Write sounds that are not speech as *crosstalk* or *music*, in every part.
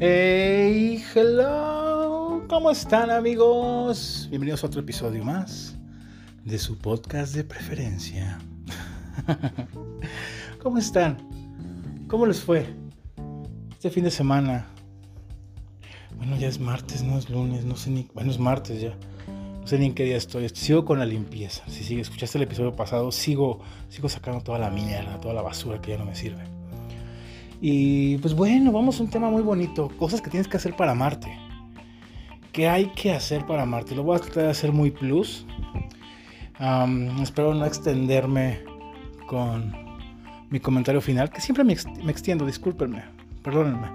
Hey, hello, ¿cómo están amigos? Bienvenidos a otro episodio más de su podcast de preferencia. *laughs* ¿Cómo están? ¿Cómo les fue este fin de semana? Bueno, ya es martes, no es lunes, no sé ni... Bueno, es martes ya. No sé ni en qué día estoy. Sigo con la limpieza. Si sigue, escuchaste el episodio pasado, sigo, sigo sacando toda la mierda, toda la basura que ya no me sirve. Y pues bueno, vamos a un tema muy bonito. Cosas que tienes que hacer para amarte. ¿Qué hay que hacer para amarte? Lo voy a tratar de hacer muy plus. espero no extenderme con mi comentario final, que siempre me, extiendo, discúlpenme, perdónenme.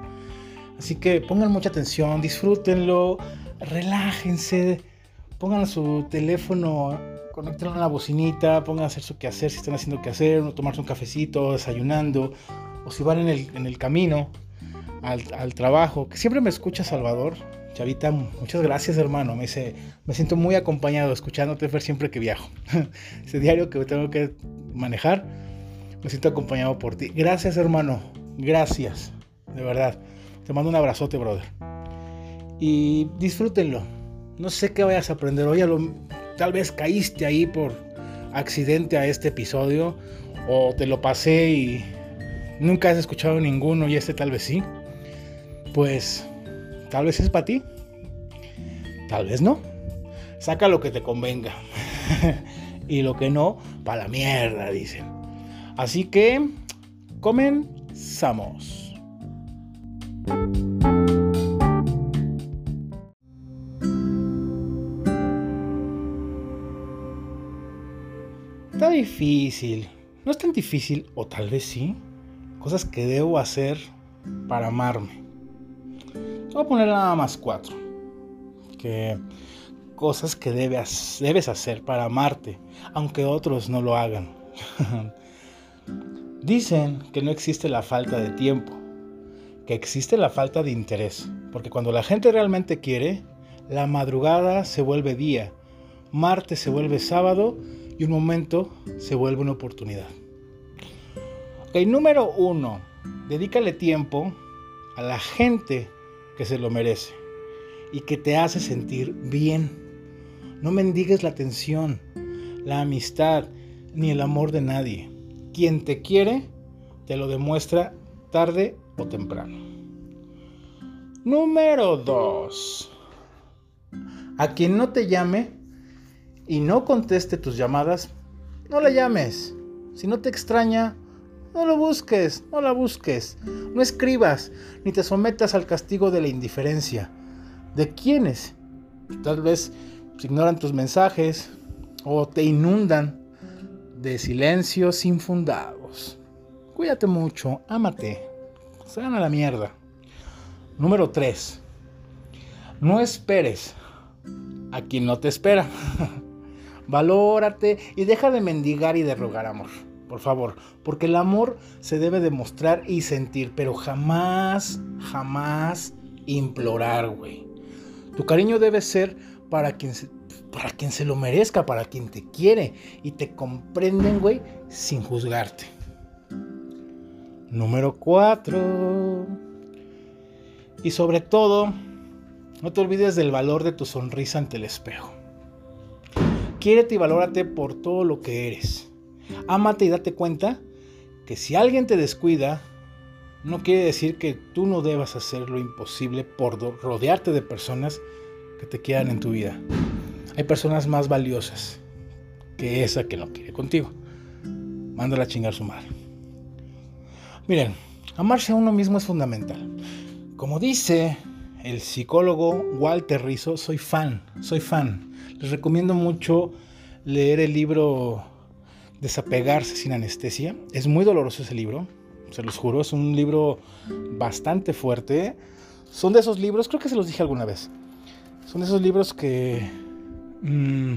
Así que pongan mucha atención, disfrútenlo, relájense, pongan su teléfono, conectenlo a la bocinita, pongan a hacer su quehacer si están haciendo quehacer, tomarse un cafecito, desayunando, o si van en el, en el camino al, al, trabajo, que siempre me escucha Salvador. Chavita, muchas gracias hermano, me, dice, me siento muy acompañado escuchándote ver siempre que viajo. *laughs* Ese diario que tengo que manejar, me siento acompañado por ti. Gracias hermano, gracias, de verdad. Te mando un abrazote, brother. Y disfrútenlo. No sé qué vayas a aprender hoy, tal vez caíste ahí por accidente a este episodio o te lo pasé y nunca has escuchado ninguno y este tal vez sí, pues tal vez es para ti, tal vez no. Saca lo que te convenga *laughs* y lo que no, para la mierda, dicen. Así que comenzamos. Está difícil. No es tan difícil, o tal vez sí. Cosas que debo hacer para amarme. Voy a poner nada más cuatro. Que cosas que debes, hacer para amarte, aunque otros no lo hagan. *laughs* Dicen que no existe la falta de tiempo, que existe la falta de interés, porque cuando la gente realmente quiere, la madrugada se vuelve día, martes se vuelve sábado y un momento se vuelve una oportunidad. Ok, número uno, dedícale tiempo a la gente que se lo merece y que te hace sentir bien. No mendigues la atención, la amistad ni el amor de nadie. Quien te quiere te lo demuestra tarde o temprano. Número dos, A quien no te llame y no conteste tus llamadas, no le llames. Si no te extraña, no lo busques, no la busques. No escribas, ni te sometas al castigo de la indiferencia. ¿De quiénes? Tal vez ignoran tus mensajes o te inundan de silencios infundados. Cuídate mucho, ámate. Se a la mierda. Número 3. No esperes a quien no te espera. *laughs* Valórate y deja de mendigar y de rogar amor por favor, porque el amor se debe demostrar y sentir, pero jamás, jamás implorar, güey. Tu cariño debe ser para quien se, para quien se lo merezca, para quien te quiere y te comprenden, güey, sin juzgarte. Número 4. Y sobre todo, no te olvides del valor de tu sonrisa ante el espejo. Quiérete y valórate por todo lo que eres. Ámate y date cuenta que si alguien te descuida, no quiere decir que tú no debas hacer lo imposible por rodearte de personas que te quieran en tu vida. Hay personas más valiosas que esa que no quiere contigo. Mándala a chingar su madre. Miren, amarse a uno mismo es fundamental. Como dice el psicólogo Walter Rizzo, soy fan, soy fan. Les recomiendo mucho leer el libro Desapegarse sin anestesia. Es muy doloroso ese libro, se los juro, es un libro bastante fuerte. Son de esos libros, creo que se los dije alguna vez, son de esos libros que mm,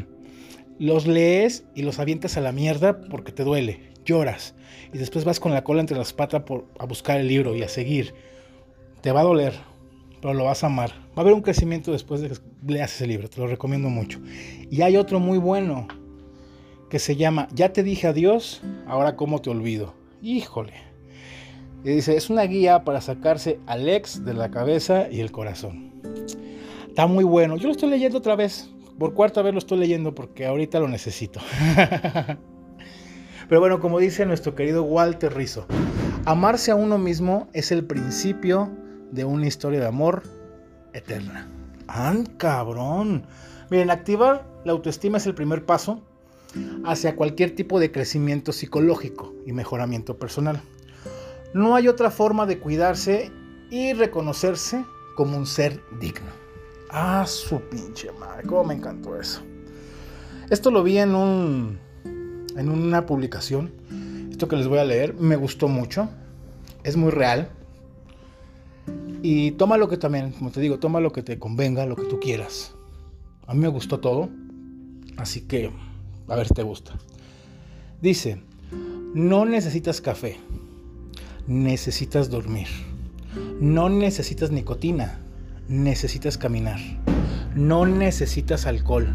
los lees y los avientas a la mierda porque te duele, lloras y después vas con la cola entre las patas por, a buscar el libro y a seguir. Te va a doler, pero lo vas a amar. Va a haber un crecimiento después de que leas ese libro, te lo recomiendo mucho. Y hay otro muy bueno, que se llama Ya te dije adiós, ahora cómo te olvido. Híjole. Y dice, es una guía para sacarse al ex de la cabeza y el corazón. Está muy bueno. Yo lo estoy leyendo otra vez. Por cuarta vez lo estoy leyendo porque ahorita lo necesito. *laughs* Pero bueno, como dice nuestro querido Walter Rizzo, amarse a uno mismo es el principio de una historia de amor eterna. ¡Ah, cabrón! Miren, activar la autoestima es el primer paso hacia cualquier tipo de crecimiento psicológico y mejoramiento personal. No hay otra forma de cuidarse y reconocerse como un ser digno. Ah, su pinche madre, cómo me encantó eso. Esto lo vi en un en una publicación. Esto que les voy a leer me gustó mucho. Es muy real. Y toma lo que también, como te digo, toma lo que te convenga, lo que tú quieras. A mí me gustó todo. Así que, a ver si te gusta. Dice, no necesitas café necesitas dormir. No necesitas nicotina, necesitas caminar. No necesitas alcohol,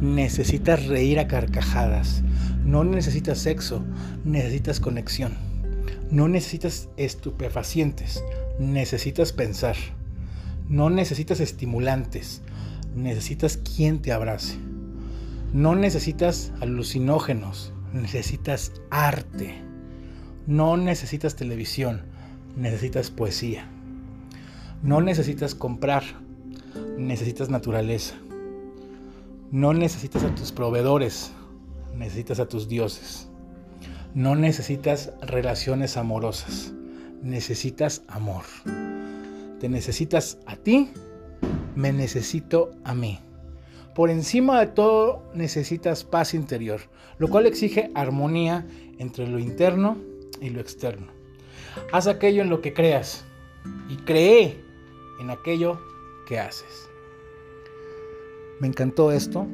necesitas reír a carcajadas. No necesitas sexo, necesitas conexión. No necesitas estupefacientes, necesitas pensar. No necesitas estimulantes, necesitas quien te abrace. No necesitas alucinógenos, necesitas arte. No necesitas televisión, necesitas poesía. No necesitas comprar, necesitas naturaleza. No necesitas a tus proveedores, necesitas a tus dioses. No necesitas relaciones amorosas, necesitas amor. Te necesitas a ti, me necesito a mí. Por encima de todo necesitas paz interior, lo cual exige armonía entre lo interno y lo externo. Haz aquello en lo que creas y cree en aquello que haces. Me encantó esto.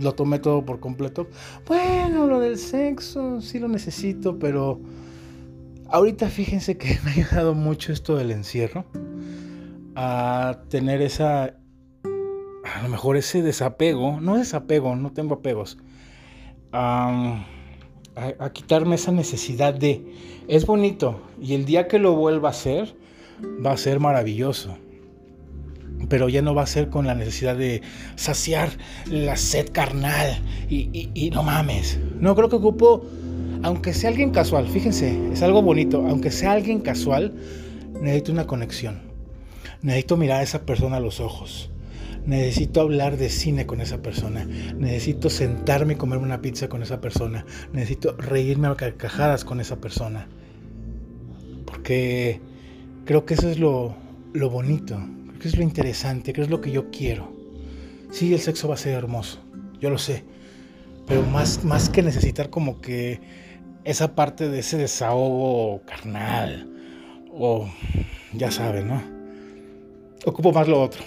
Lo tomé todo por completo. Bueno, lo del sexo sí lo necesito, pero ahorita fíjense que *laughs* me ha ayudado mucho esto del encierro a tener esa a lo mejor ese desapego, no desapego, no tengo apegos a, quitarme esa necesidad de, es bonito y el día que lo vuelva a hacer va a ser maravilloso. Pero ya no va a ser con la necesidad de saciar la sed carnal y, y no mames. No creo que ocupo, aunque sea alguien casual, fíjense, es algo bonito, aunque sea alguien casual, necesito una conexión. Necesito mirar a esa persona a los ojos necesito hablar de cine con esa persona, necesito sentarme y comerme una pizza con esa persona, necesito reírme a carcajadas con esa persona. Porque creo que eso es lo, lo bonito, creo que es lo interesante, creo que es lo que yo quiero. Sí, el sexo va a ser hermoso, yo lo sé, pero más, más que necesitar como que esa parte de ese desahogo carnal, o ya saben, ¿no? Ocupo más lo otro.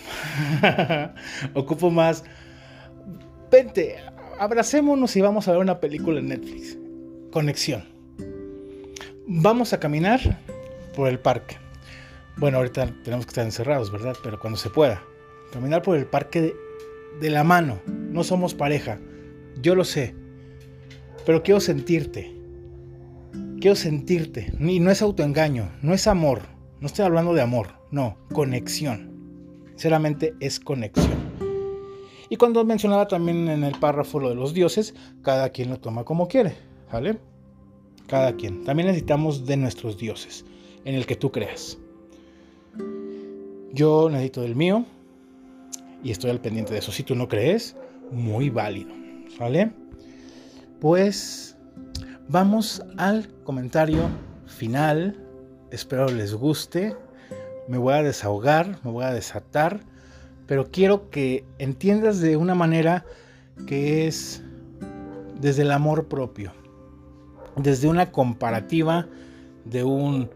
*laughs* Ocupo más. Vente, abracémonos y vamos a ver una película en Netflix. Conexión. Vamos a caminar por el parque. Bueno, ahorita tenemos que estar encerrados, ¿verdad? Pero cuando se pueda. Caminar por el parque de, la mano. No somos pareja. Yo lo sé. Pero quiero sentirte. Quiero sentirte. Y no es autoengaño. No es amor. No estoy hablando de amor. No, conexión. Sinceramente es conexión. Y cuando mencionaba también en el párrafo lo de los dioses, cada quien lo toma como quiere, ¿vale? Cada quien. También necesitamos de nuestros dioses, en el que tú creas. Yo necesito del mío y estoy al pendiente de eso. Si tú no crees, muy válido, ¿vale? Pues vamos al comentario final. Espero les guste me voy a desahogar, me voy a desatar, pero quiero que entiendas de una manera que es desde el amor propio, desde una comparativa de un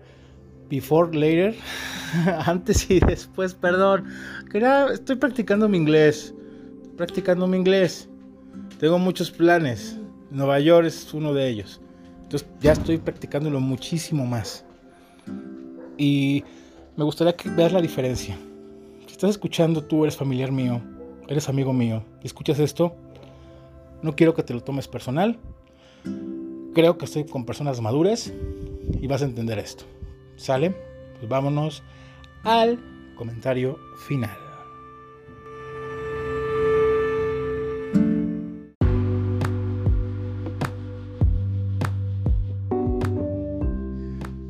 before, later, *laughs* antes y después, perdón, que estoy practicando mi inglés, practicando mi inglés, tengo muchos planes, Nueva York es uno de ellos, entonces ya estoy practicándolo muchísimo más. Y me gustaría que veas la diferencia. Si estás escuchando, tú eres familiar mío, eres amigo mío, y escuchas esto, no quiero que te lo tomes personal. Creo que estoy con personas maduras y vas a entender esto. ¿Sale? Pues vámonos al comentario final.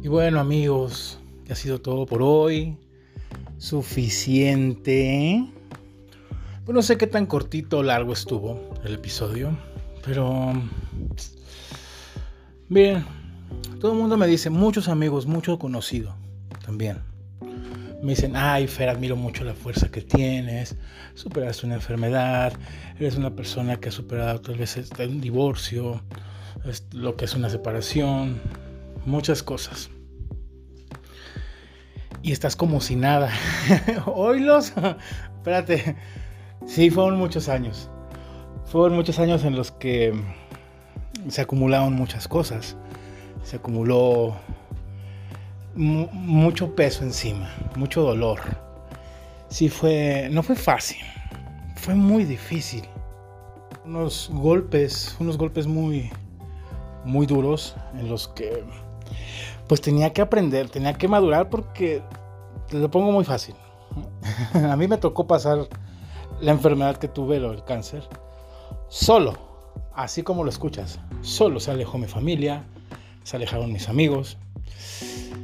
Y bueno amigos, ha sido todo por hoy. Suficiente. Pues no sé qué tan cortito o largo estuvo el episodio, pero... Bien, todo el mundo me dice, muchos amigos, mucho conocido también. Me dicen, ay Fer, admiro mucho la fuerza que tienes, superaste una enfermedad, eres una persona que ha superado tal vez este, un divorcio, lo que es una separación, muchas cosas. Y estás como si nada. *laughs* Oílos, espérate. Sí, fueron muchos años. Fueron muchos años en los que se acumularon muchas cosas. Se acumuló mucho peso encima, mucho dolor. Sí fue, no fue fácil, fue muy difícil. Unos golpes, unos golpes muy, muy duros en los que pues tenía que aprender, tenía que madurar porque te lo pongo muy fácil. *laughs* A mí me tocó pasar la enfermedad que tuve, el cáncer, solo, así como lo escuchas. Solo se alejó mi familia, se alejaron mis amigos,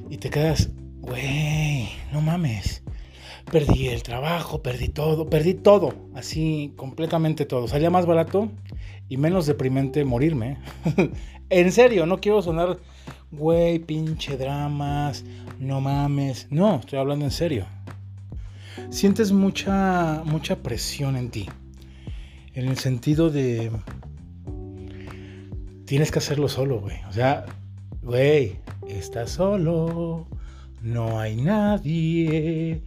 y te quedas, güey, no mames. Perdí el trabajo, perdí todo, perdí todo, así completamente todo. Salía más barato y menos deprimente morirme. *laughs* en serio, no quiero sonar, güey, pinche dramas, no mames. No, estoy hablando en serio. Sientes mucha, mucha presión en ti. En el sentido de... Tienes que hacerlo solo, güey. O sea, güey, estás solo, no hay nadie.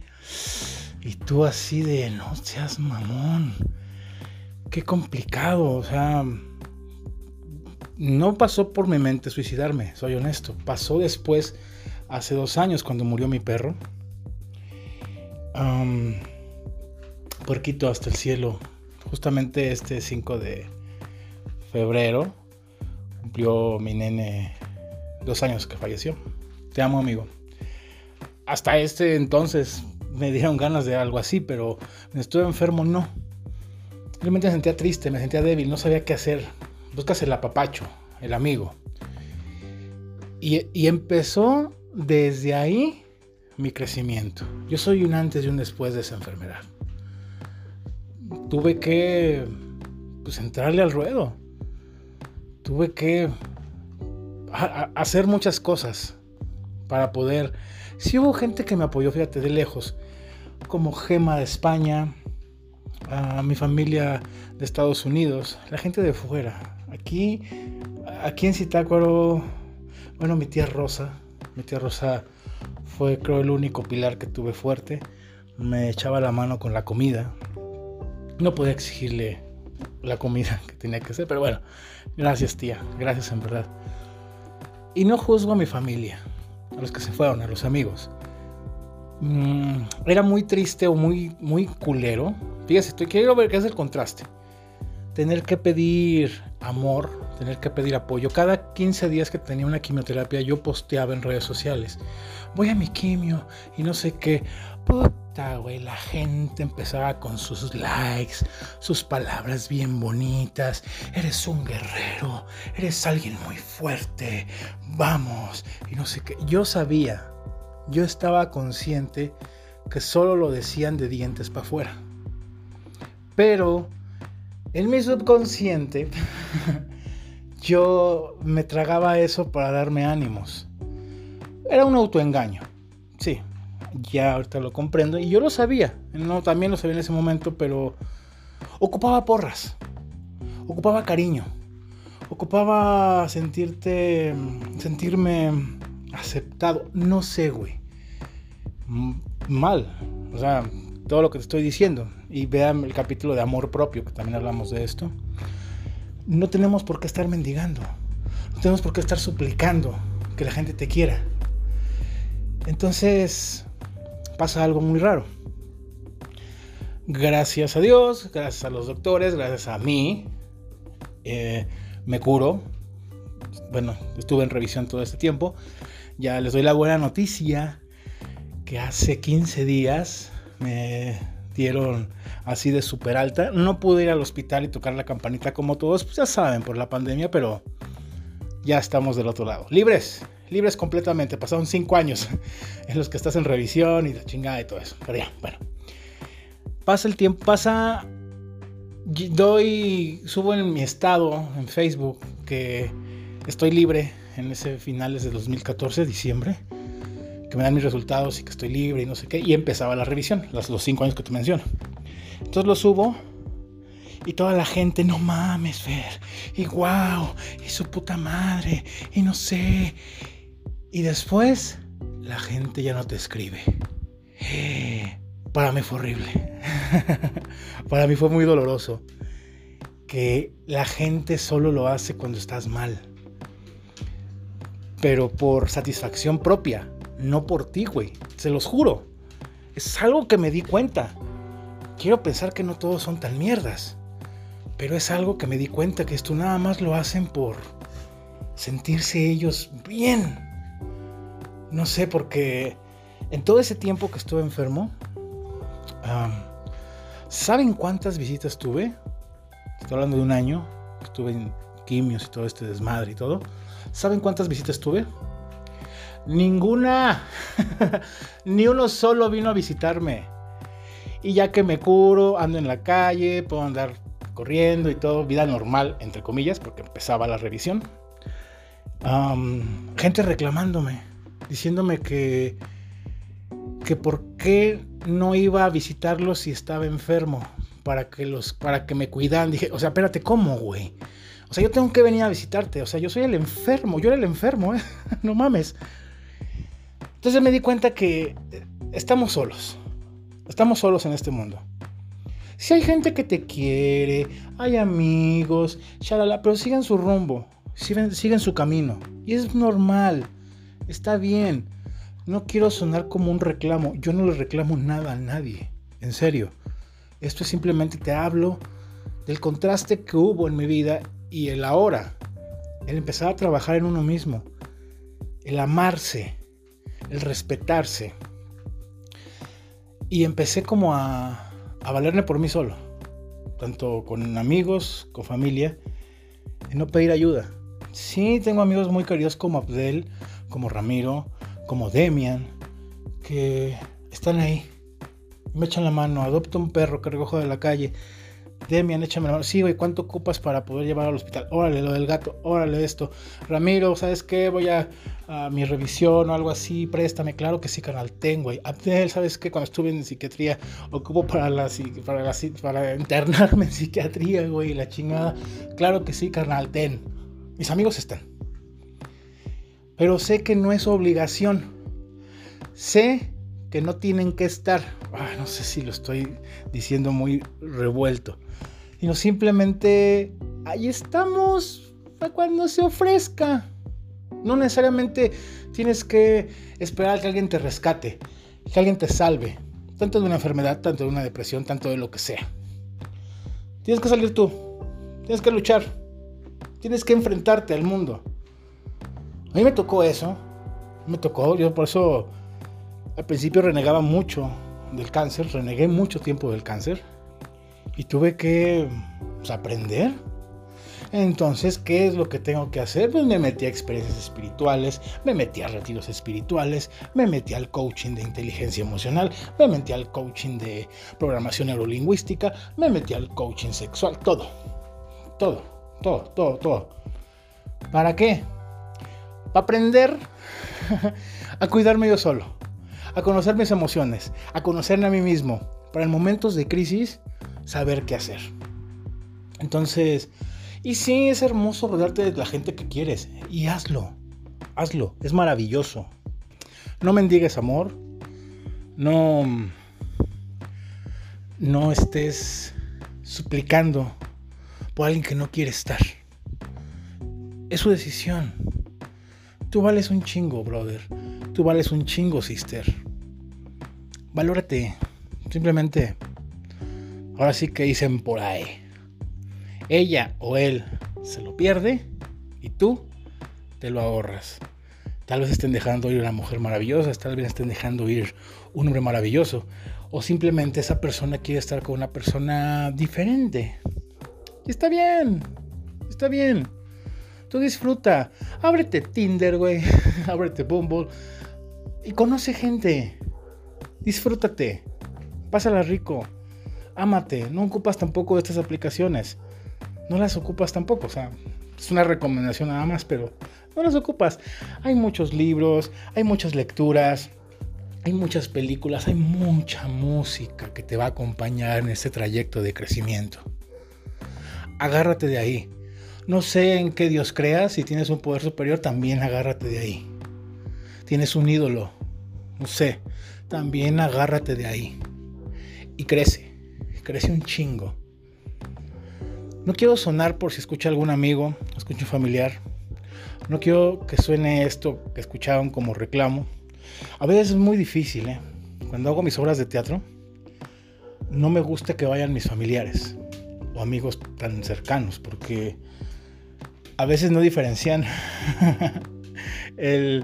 Y tú así de, no seas mamón. Qué complicado, o sea, no pasó por mi mente suicidarme, soy honesto. Pasó después, hace dos años, cuando murió mi perro. Um, puerquito hasta el cielo. Justamente este 5 de febrero cumplió mi nene dos años que falleció. Te amo, amigo. Hasta este entonces me dieron ganas de algo así, pero me estuve enfermo, no. Realmente me sentía triste, me sentía débil, no sabía qué hacer. Buscas el apapacho, el amigo. Y, empezó desde ahí mi crecimiento. Yo soy un antes y un después de esa enfermedad. Tuve que pues, entrarle al ruedo. Tuve que hacer muchas cosas para poder... Si hubo gente que me apoyó, fíjate, de lejos, como Gema de España, a mi familia de Estados Unidos, la gente de fuera. Aquí, aquí en Zitácuaro, bueno, mi tía Rosa, mi tía Rosa fue creo el único pilar que tuve fuerte. Me echaba la mano con la comida. No podía exigirle la comida *laughs* que tenía que hacer, pero bueno, gracias tía, gracias en verdad. Y no juzgo a mi familia, a los que se fueron, a los amigos. Mm, era muy triste o muy, muy culero. Fíjese, estoy, quiero ver qué es el contraste. Tener que pedir amor, tener que pedir apoyo. Cada 15 días que tenía una quimioterapia, yo posteaba en redes sociales. Voy a mi quimio y no sé qué. Puta, güey, la gente empezaba con sus likes, sus palabras bien bonitas. Eres un guerrero, eres alguien muy fuerte. Vamos, y no sé qué. Yo sabía, yo estaba consciente que solo lo decían de dientes para afuera. Pero en mi subconsciente *laughs* yo me tragaba eso para darme ánimos. Era un autoengaño. Sí, ya ahorita lo comprendo. Y yo lo sabía. No, también lo sabía en ese momento, pero ocupaba porras. Ocupaba cariño. Ocupaba sentirte. sentirme aceptado. No sé, güey. Mal. O sea, todo lo que te estoy diciendo. Y vean el capítulo de amor propio, que también hablamos de esto. No tenemos por qué estar mendigando. No tenemos por qué estar suplicando que la gente te quiera. Entonces pasa algo muy raro. Gracias a Dios, gracias a los doctores, gracias a mí, eh, me curo. bueno, estuve en revisión todo este tiempo. Ya les doy la buena noticia que hace 15 días me dieron así de súper alta. No pude ir al hospital y tocar la campanita como todos, pues ya saben, por la pandemia, pero ya estamos del otro lado. Libres, libres completamente. Pasaron 5 años *laughs* en los que estás en revisión y la chingada y todo eso. Pero ya, bueno. Pasa el tiempo, pasa... Doy, subo en mi estado en Facebook que estoy libre en ese finales de 2014, diciembre que me dan mis resultados y que estoy libre y no sé qué. Y empezaba la revisión, los, cinco años que te menciono. Entonces lo subo y toda la gente, no mames, Fer. Y wow, y su puta madre, y no sé. Y después la gente ya no te escribe. *gasps* Para mí fue horrible. *laughs* Para mí fue muy doloroso. Que la gente solo lo hace cuando estás mal. Pero por satisfacción propia no por ti, güey. Se los juro. Es algo que me di cuenta. Quiero pensar que no todos son tan mierdas. Pero es algo que me di cuenta que esto nada más lo hacen por sentirse ellos bien. No sé, porque en todo ese tiempo que estuve enfermo, ¿saben cuántas visitas tuve? Estoy hablando de un año, estuve en quimios y todo este desmadre y todo. ¿Saben cuántas visitas tuve? Ninguna. *laughs* Ni uno solo vino a visitarme. Y ya que me curo, ando en la calle, puedo andar corriendo y todo, vida normal, entre comillas, porque empezaba la revisión. gente reclamándome, diciéndome que, que por qué no iba a visitarlos si estaba enfermo, para que, los, para que me cuidaran. Dije, o sea, espérate, ¿cómo, güey? O sea, yo tengo que venir a visitarte, o sea, yo soy el enfermo, yo era el enfermo, ¿eh? *laughs* no mames. Entonces me di cuenta que eh, estamos solos. Estamos solos en este mundo. Si hay gente que te quiere, hay amigos, shalala, pero sigan su rumbo, siguen, siguen su camino. Y es normal, está bien. No quiero sonar como un reclamo. Yo no le reclamo nada a nadie. En serio. Esto es simplemente te hablo del contraste que hubo en mi vida y el ahora. El empezar a trabajar en uno mismo. El amarse el respetarse. Y empecé como a, a valerme por mí solo, tanto con amigos, con familia, y no pedir ayuda. Sí, tengo amigos muy queridos como Abdel, como Ramiro, como Demian, que están ahí. Me echan la mano, adopto un perro que recojo de la calle, Demian, échame la mano. Sí, güey, ¿cuánto ocupas para poder llevar al hospital? Órale, lo del gato, órale esto. Ramiro, ¿sabes qué? Voy a, mi revisión o algo así, préstame. Claro que sí, canal, ten, güey. Abdel, ¿sabes qué? Cuando estuve en psiquiatría, ocupo para, la, para, internarme en psiquiatría, güey, la chingada. Claro que sí, carnal, ten. Mis amigos están. Pero sé que no es obligación. Sé que no tienen que estar. Ah, no sé si lo estoy diciendo muy revuelto sino simplemente ahí estamos para cuando se ofrezca. No necesariamente tienes que esperar que alguien te rescate, que alguien te salve, tanto de una enfermedad, tanto de una depresión, tanto de lo que sea. Tienes que salir tú, tienes que luchar, tienes que enfrentarte al mundo. A mí me tocó eso, me tocó, yo por eso al principio renegaba mucho del cáncer, renegué mucho tiempo del cáncer y tuve que pues, aprender. Entonces, ¿qué es lo que tengo que hacer? Pues me metí a experiencias espirituales, me metí a retiros espirituales, me metí al coaching de inteligencia emocional, me metí al coaching de programación neurolingüística, me metí al coaching sexual, todo, todo, todo, todo, todo. ¿Para qué? Para aprender *laughs* a cuidarme yo solo, a conocer mis emociones, a conocerme a mí mismo, para en momentos de crisis saber qué hacer. Entonces, y sí, es hermoso rodearte de la gente que quieres. Y hazlo, hazlo, es maravilloso. No mendigues amor, no, no estés suplicando por alguien que no quiere estar. Es su decisión. Tú vales un chingo, brother. Tú vales un chingo, sister. Valórate. Simplemente Ahora sí que dicen por ahí. Ella o él se lo pierde y tú te lo ahorras. Tal vez estén dejando ir una mujer maravillosa, tal vez estén dejando ir un hombre maravilloso. O simplemente esa persona quiere estar con una persona diferente. Y está bien, está bien. Tú disfruta. Ábrete Tinder, güey. *laughs* Ábrete Bumble. Y conoce gente. Disfrútate. Pásala rico. Ámate. No ocupas tampoco estas aplicaciones. No las ocupas tampoco. O sea, es una recomendación nada más, pero no las ocupas. Hay muchos libros, hay muchas lecturas, hay muchas películas, hay mucha música que te va a acompañar en este trayecto de crecimiento. Agárrate de ahí. No sé en qué Dios creas, si tienes un poder superior, también agárrate de ahí. Tienes un ídolo, no sé, también agárrate de ahí. Y crece, crece un chingo. No quiero sonar por si escucha algún amigo, escucha un familiar. No quiero que suene esto que escucharon como reclamo. A veces es muy difícil, ¿eh? Cuando hago mis obras de teatro, no me gusta que vayan mis familiares o amigos tan cercanos, porque a veces no diferencian *laughs*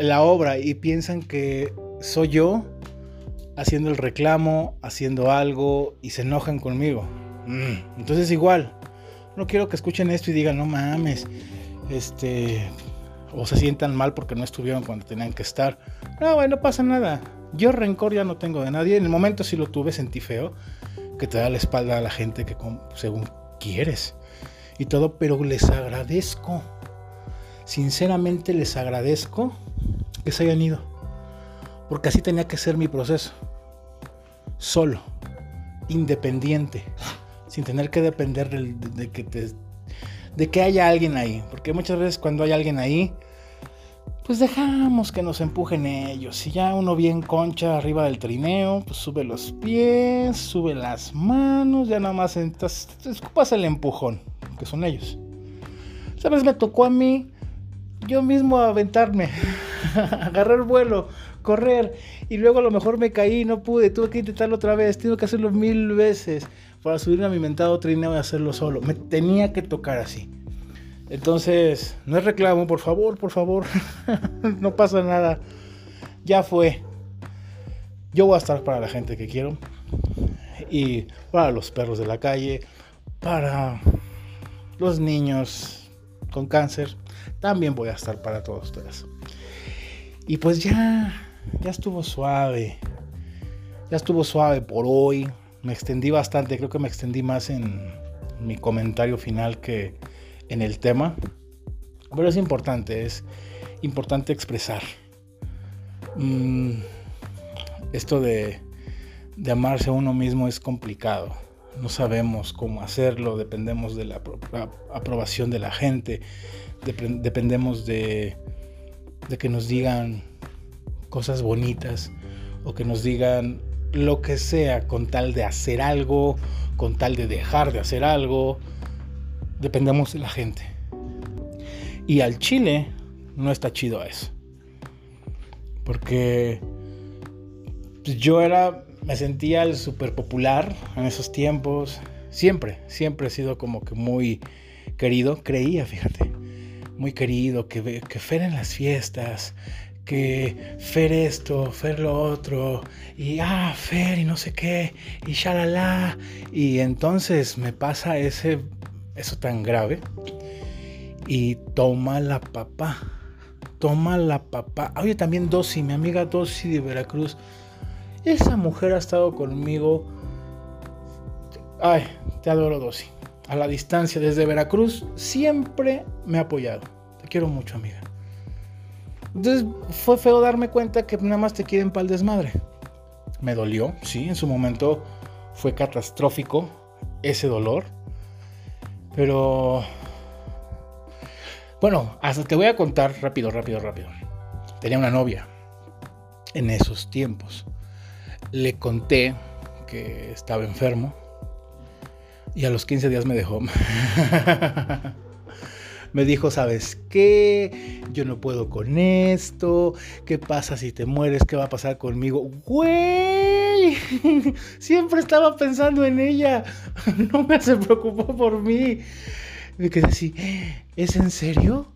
la obra y piensan que soy yo haciendo el reclamo, haciendo algo y se enojan conmigo. Mm, entonces igual, no quiero que escuchen esto y digan, no mames, este, o se sientan mal porque no estuvieron cuando tenían que estar. No, güey, no pasa nada. Yo rencor ya no tengo de nadie. En el momento sí lo tuve, sentí feo, que te da la espalda a la gente que según quieres y todo, pero les agradezco. Sinceramente les agradezco que se hayan ido. Porque así tenía que ser mi proceso. Solo, independiente, sin tener que depender de, que de que haya alguien ahí. Porque muchas veces cuando hay alguien ahí, pues dejamos que nos empujen ellos. Si ya uno bien concha arriba del trineo, pues sube los pies, sube las manos, ya nada más entonces, escupas el empujón que son ellos. ¿Sabes? Me tocó a mí yo mismo aventarme, *laughs* agarrar vuelo, correr y luego a lo mejor me caí, no pude, tuve que intentarlo otra vez, tuve que hacerlo mil veces para subirme a mi mentado trineo y hacerlo solo. Me tenía que tocar así. Entonces, no es reclamo, por favor, por favor, *laughs* no pasa nada. Ya fue. Yo voy a estar para la gente que quiero y para los perros de la calle, para los niños con cáncer, también voy a estar para todos ustedes. Y pues ya, ya estuvo suave. Ya estuvo suave por hoy. Me extendí bastante, creo que me extendí más en mi comentario final que en el tema. Pero es importante, es importante expresar. Mm, esto de, de amarse a uno mismo es complicado no sabemos cómo hacerlo, dependemos de la aprobación de la gente, dependemos de, que nos digan cosas bonitas o que nos digan lo que sea con tal de hacer algo, con tal de dejar de hacer algo, dependemos de la gente. Y al Chile no está chido eso. Porque yo era me sentía el súper popular en esos tiempos. Siempre, siempre he sido como que muy querido, creía, fíjate, muy querido, que, que Fer en las fiestas, que Fer esto, Fer lo otro, y ah, Fer y no sé qué, y shalala. Y entonces me pasa ese, eso tan grave. Y toma la papá, toma la papá. Oye, también Dosi, mi amiga Dosi de Veracruz esa mujer ha estado conmigo. Ay, te adoro, Dosi. A la distancia, desde Veracruz, siempre me ha apoyado. Te quiero mucho, amiga. Entonces fue feo darme cuenta que nada más te quieren para el desmadre. Me dolió, sí, en su momento fue catastrófico ese dolor. Pero... Bueno, hasta te voy a contar rápido, rápido, rápido. Tenía una novia en esos tiempos le conté que estaba enfermo y a los 15 días me dejó. *laughs* me dijo, ¿sabes qué? Yo no puedo con esto. ¿Qué pasa si te mueres? ¿Qué va a pasar conmigo? Güey, *laughs* siempre estaba pensando en ella. *laughs* No me se preocupó por mí. Me quedé así, ¿es en serio?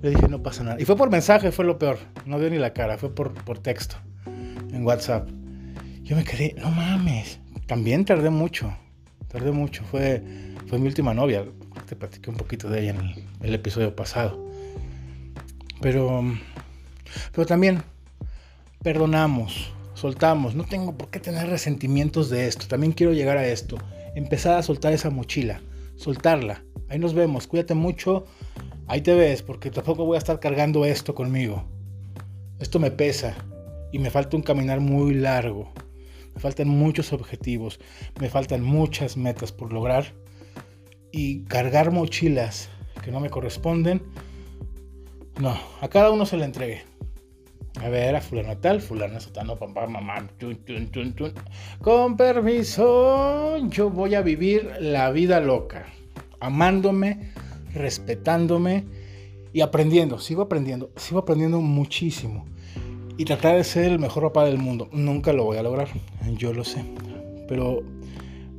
Le dije, no pasa nada. Y fue por mensaje, fue lo peor. No dio ni la cara, fue por, por texto, en WhatsApp. Yo me quedé, no mames. También tardé mucho, tardé mucho. Fue, fue mi última novia. Te platiqué un poquito de ella en el, el episodio pasado. Pero, pero también perdonamos, soltamos. No tengo por qué tener resentimientos de esto. También quiero llegar a esto. Empezar a soltar esa mochila, soltarla. Ahí nos vemos. Cuídate mucho. Ahí te ves, porque tampoco voy a estar cargando esto conmigo. Esto me pesa y me falta un caminar muy largo. Me faltan muchos objetivos, me faltan muchas metas por lograr y cargar mochilas que no me corresponden. No, a cada uno se le entregué. A ver, a fulano tal, fulano sotano, papá, mamá, Con permiso, yo voy a vivir la vida loca, amándome, respetándome y aprendiendo. Sigo aprendiendo, sigo aprendiendo muchísimo. Y tratar de ser el mejor papá del mundo. Nunca lo voy a lograr, yo lo sé. Pero,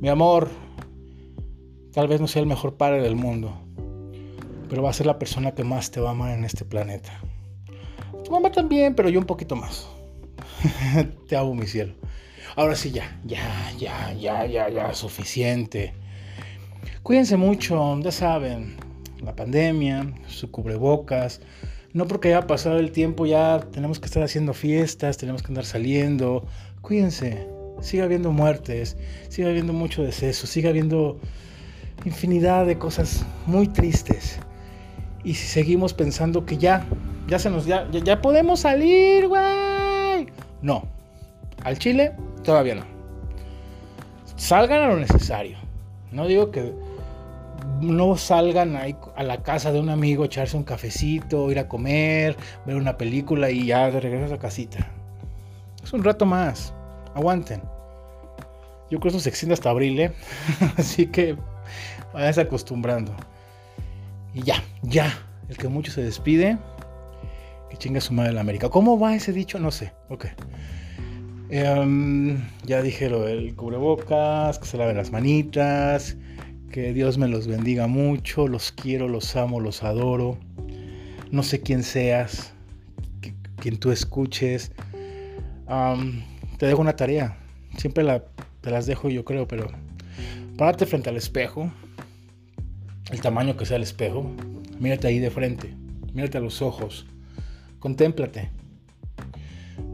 mi amor, tal vez no sea el mejor padre del mundo. Pero va a ser la persona que más te va a amar en este planeta. Tu mamá también, pero yo un poquito más. *laughs* te amo, mi cielo. Ahora sí, ya, ya, ya, ya, ya, ya, suficiente. Cuídense mucho, ya saben, la pandemia, su cubrebocas. No porque haya pasado el tiempo ya tenemos que estar haciendo fiestas, tenemos que andar saliendo. Cuídense, siga habiendo muertes, siga habiendo mucho deceso, siga habiendo infinidad de cosas muy tristes. Y si seguimos pensando que ya, ya se nos, ya, ya, podemos salir, güey. No, al Chile todavía no. Salgan a lo necesario. No digo que no salgan ahí a la casa de un amigo, echarse un cafecito, ir a comer, ver una película y ya de regreso a casita. Es un rato más. Aguanten. Yo creo que eso se extiende hasta abril, ¿eh? *laughs* Así que vayan acostumbrando. Y ya, ya. El que mucho se despide. Que chinga su madre la América. ¿Cómo va ese dicho? No sé. Ok. Em, ya dije lo del cubrebocas, que se laven las manitas, que Dios me los bendiga mucho, los quiero, los amo, los adoro. No sé quién seas, quien tú escuches. te dejo una tarea. Siempre te las dejo yo creo, pero párate frente al espejo. El tamaño que sea el espejo. Mírate ahí de frente. Mírate a los ojos. Contémplate.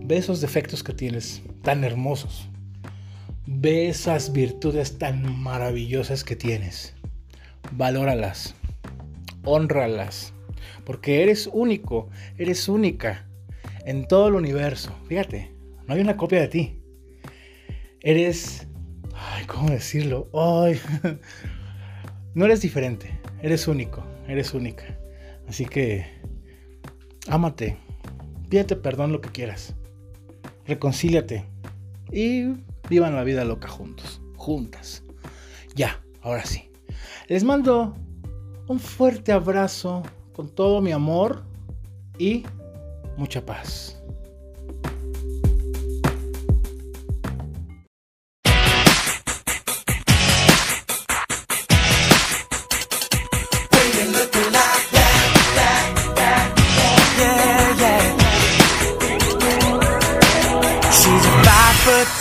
Ve esos defectos que tienes tan hermosos. Ve esas virtudes tan maravillosas que tienes. Valóralas. Honralas. Porque eres único, eres única en todo el universo. Fíjate, no hay una copia de ti. Eres... Ay, ¿cómo decirlo? *laughs* No eres diferente, eres único, eres única. Así que, ámate, pídete perdón lo que quieras, reconcíliate y Vivan la vida loca juntos, juntas. Ya, ahora sí. Les mando un fuerte abrazo con todo mi amor y mucha paz.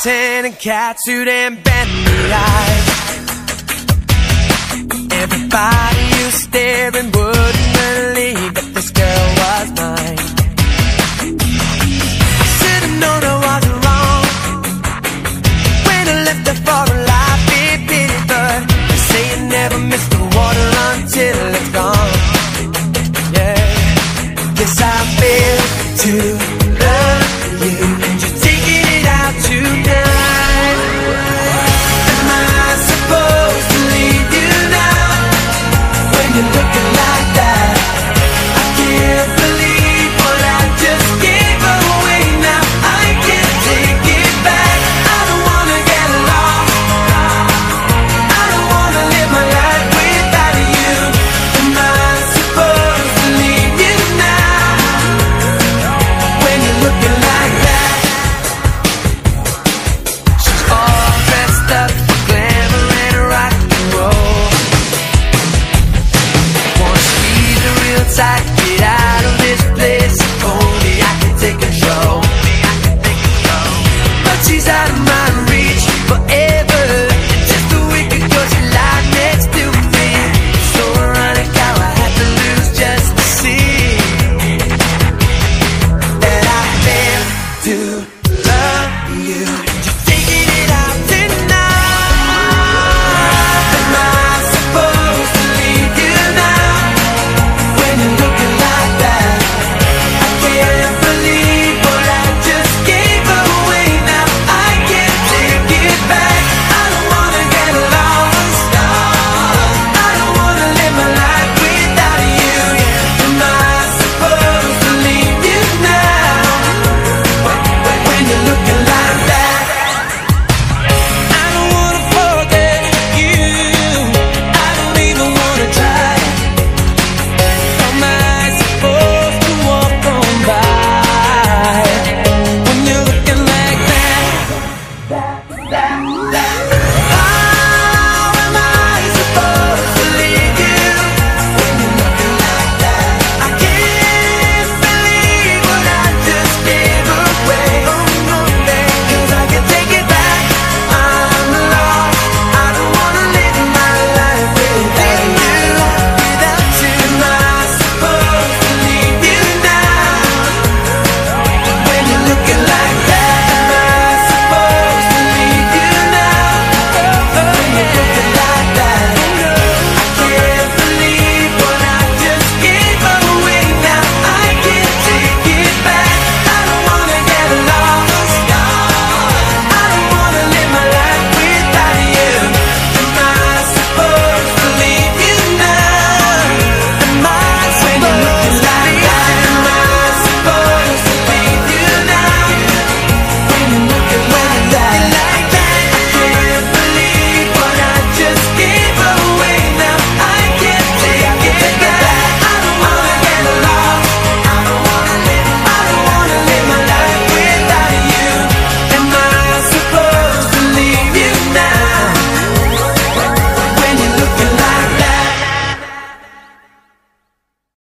Tan and catsuit and bendy eyes. Everybody who's staring wouldn't believe can look